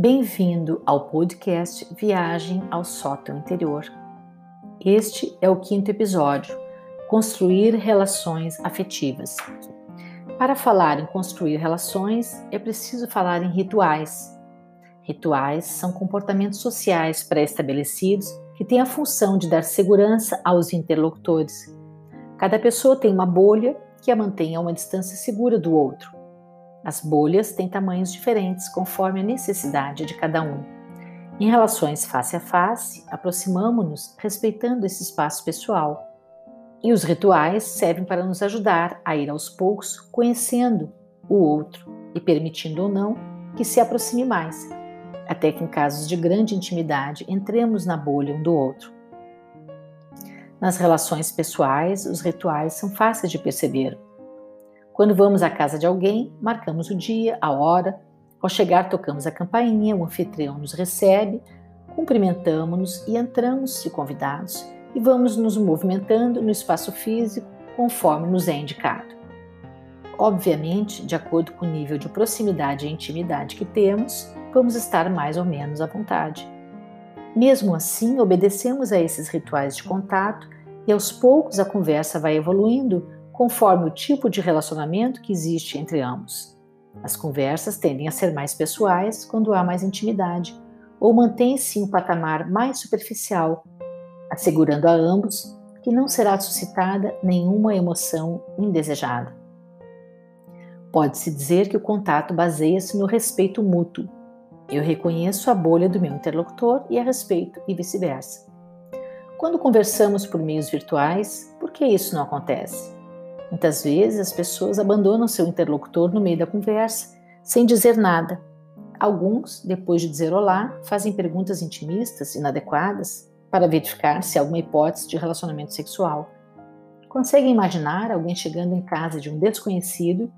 Bem-vindo ao podcast Viagem ao Sótão Interior. Este é o quinto episódio, Construir Relações Afetivas. Para falar em construir relações, é preciso falar em rituais. Rituais são comportamentos sociais pré-estabelecidos que têm a função de dar segurança aos interlocutores. Cada pessoa tem uma bolha que a mantém a uma distância segura do outro. As bolhas têm tamanhos diferentes conforme a necessidade de cada um. Em relações face a face, aproximamo-nos respeitando esse espaço pessoal. E os rituais servem para nos ajudar a ir aos poucos conhecendo o outro e permitindo ou não que se aproxime mais, até que em casos de grande intimidade entremos na bolha um do outro. Nas relações pessoais, os rituais são fáceis de perceber. Quando vamos à casa de alguém, marcamos o dia, a hora. Ao chegar, tocamos a campainha, o anfitrião nos recebe, cumprimentamos-nos e entramos, se convidados, e vamos nos movimentando no espaço físico conforme nos é indicado. Obviamente, de acordo com o nível de proximidade e intimidade que temos, vamos estar mais ou menos à vontade. Mesmo assim, obedecemos a esses rituais de contato e aos poucos a conversa vai evoluindo conforme o tipo de relacionamento que existe entre ambos. As conversas tendem a ser mais pessoais quando há mais intimidade, ou mantém-se um patamar mais superficial, assegurando a ambos que não será suscitada nenhuma emoção indesejada. Pode-se dizer que o contato baseia-se no respeito mútuo. Eu reconheço a bolha do meu interlocutor e a respeito, e vice-versa. Quando conversamos por meios virtuais, por que isso não acontece? Muitas vezes as pessoas abandonam seu interlocutor no meio da conversa, sem dizer nada. Alguns, depois de dizer olá, fazem perguntas intimistas, inadequadas, para verificar se há alguma hipótese de relacionamento sexual. Conseguem imaginar alguém chegando em casa de um desconhecido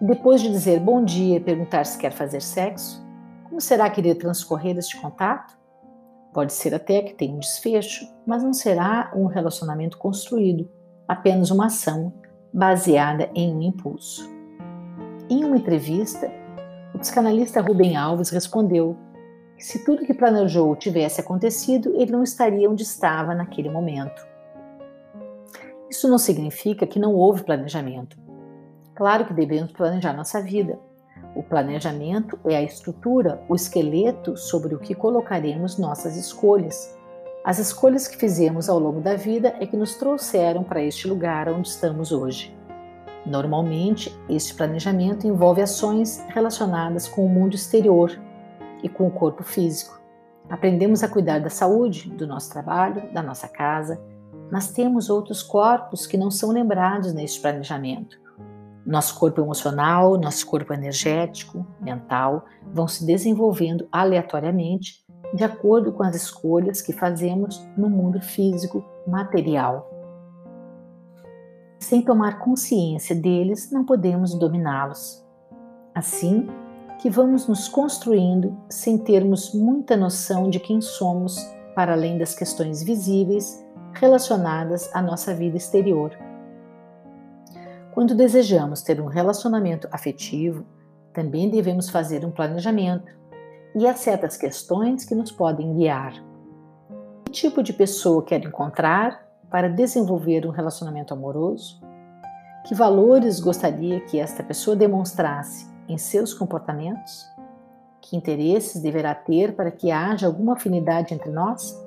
e depois de dizer bom dia perguntar se quer fazer sexo? Como será que iria transcorrer este contato? Pode ser até que tenha um desfecho, mas não será um relacionamento construído, apenas uma ação baseada em um impulso. Em uma entrevista, o psicanalista Rubem Alves respondeu que se tudo que planejou tivesse acontecido, ele não estaria onde estava naquele momento. Isso não significa que não houve planejamento. Claro que devemos planejar nossa vida. O planejamento é a estrutura, o esqueleto sobre o que colocaremos nossas escolhas as escolhas que fizemos ao longo da vida é que nos trouxeram para este lugar onde estamos hoje. Normalmente, este planejamento envolve ações relacionadas com o mundo exterior e com o corpo físico. Aprendemos a cuidar da saúde, do nosso trabalho, da nossa casa, mas temos outros corpos que não são lembrados neste planejamento. Nosso corpo emocional, nosso corpo energético, mental vão se desenvolvendo aleatoriamente de acordo com as escolhas que fazemos no mundo físico material. Sem tomar consciência deles, não podemos dominá-los. Assim que vamos nos construindo sem termos muita noção de quem somos, para além das questões visíveis relacionadas à nossa vida exterior. Quando desejamos ter um relacionamento afetivo, também devemos fazer um planejamento e há certas questões que nos podem guiar. Que tipo de pessoa quero encontrar para desenvolver um relacionamento amoroso? Que valores gostaria que esta pessoa demonstrasse em seus comportamentos? Que interesses deverá ter para que haja alguma afinidade entre nós?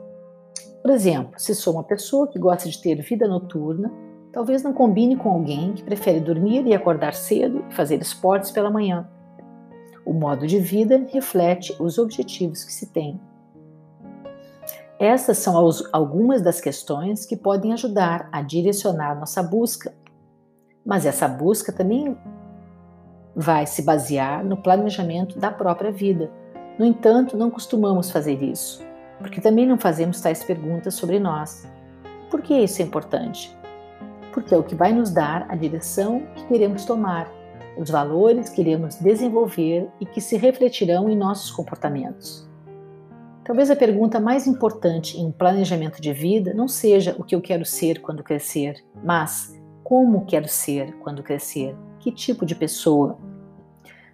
Por exemplo, se sou uma pessoa que gosta de ter vida noturna, talvez não combine com alguém que prefere dormir e acordar cedo e fazer esportes pela manhã o modo de vida reflete os objetivos que se tem. Essas são algumas das questões que podem ajudar a direcionar nossa busca, mas essa busca também vai se basear no planejamento da própria vida. No entanto, não costumamos fazer isso, porque também não fazemos tais perguntas sobre nós. Por que isso é importante? Porque é o que vai nos dar a direção que queremos tomar os valores que iremos desenvolver e que se refletirão em nossos comportamentos. Talvez a pergunta mais importante em um planejamento de vida não seja o que eu quero ser quando crescer, mas como quero ser quando crescer, que tipo de pessoa.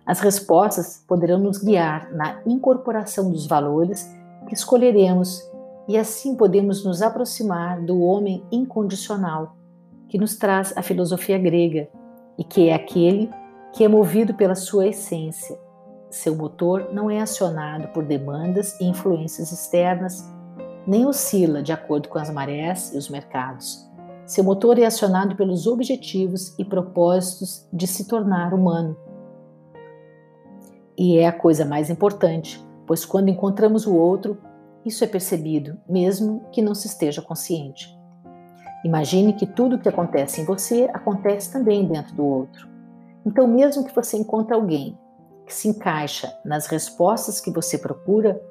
As respostas poderão nos guiar na incorporação dos valores que escolheremos e assim podemos nos aproximar do homem incondicional, que nos traz a filosofia grega e que é aquele que é movido pela sua essência. Seu motor não é acionado por demandas e influências externas, nem oscila de acordo com as marés e os mercados. Seu motor é acionado pelos objetivos e propósitos de se tornar humano. E é a coisa mais importante, pois quando encontramos o outro, isso é percebido, mesmo que não se esteja consciente. Imagine que tudo o que acontece em você acontece também dentro do outro. Então, mesmo que você encontre alguém que se encaixa nas respostas que você procura,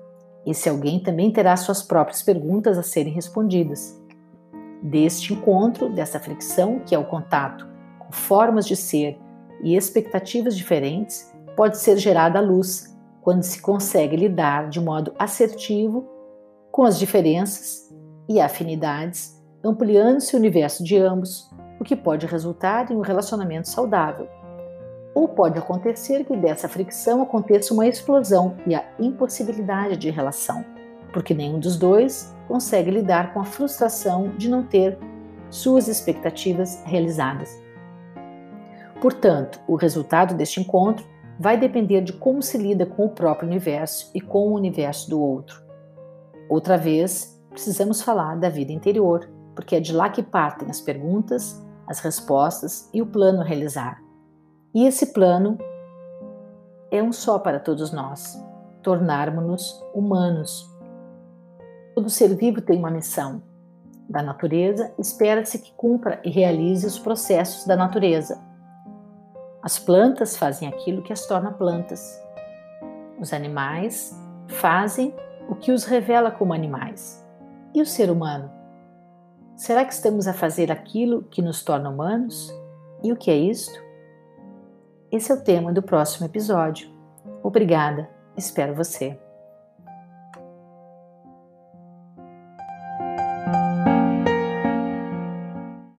esse alguém também terá suas próprias perguntas a serem respondidas. Deste encontro, dessa fricção, que é o contato com formas de ser e expectativas diferentes, pode ser gerada a luz quando se consegue lidar de modo assertivo com as diferenças e afinidades, ampliando-se o universo de ambos, o que pode resultar em um relacionamento saudável. Ou pode acontecer que dessa fricção aconteça uma explosão e a impossibilidade de relação, porque nenhum dos dois consegue lidar com a frustração de não ter suas expectativas realizadas. Portanto, o resultado deste encontro vai depender de como se lida com o próprio universo e com o universo do outro. Outra vez, precisamos falar da vida interior, porque é de lá que partem as perguntas, as respostas e o plano a realizar. E esse plano é um só para todos nós: tornarmos-nos humanos. Todo ser vivo tem uma missão. Da natureza, espera-se que cumpra e realize os processos da natureza. As plantas fazem aquilo que as torna plantas. Os animais fazem o que os revela como animais. E o ser humano? Será que estamos a fazer aquilo que nos torna humanos? E o que é isto? Esse é o tema do próximo episódio. Obrigada, espero você.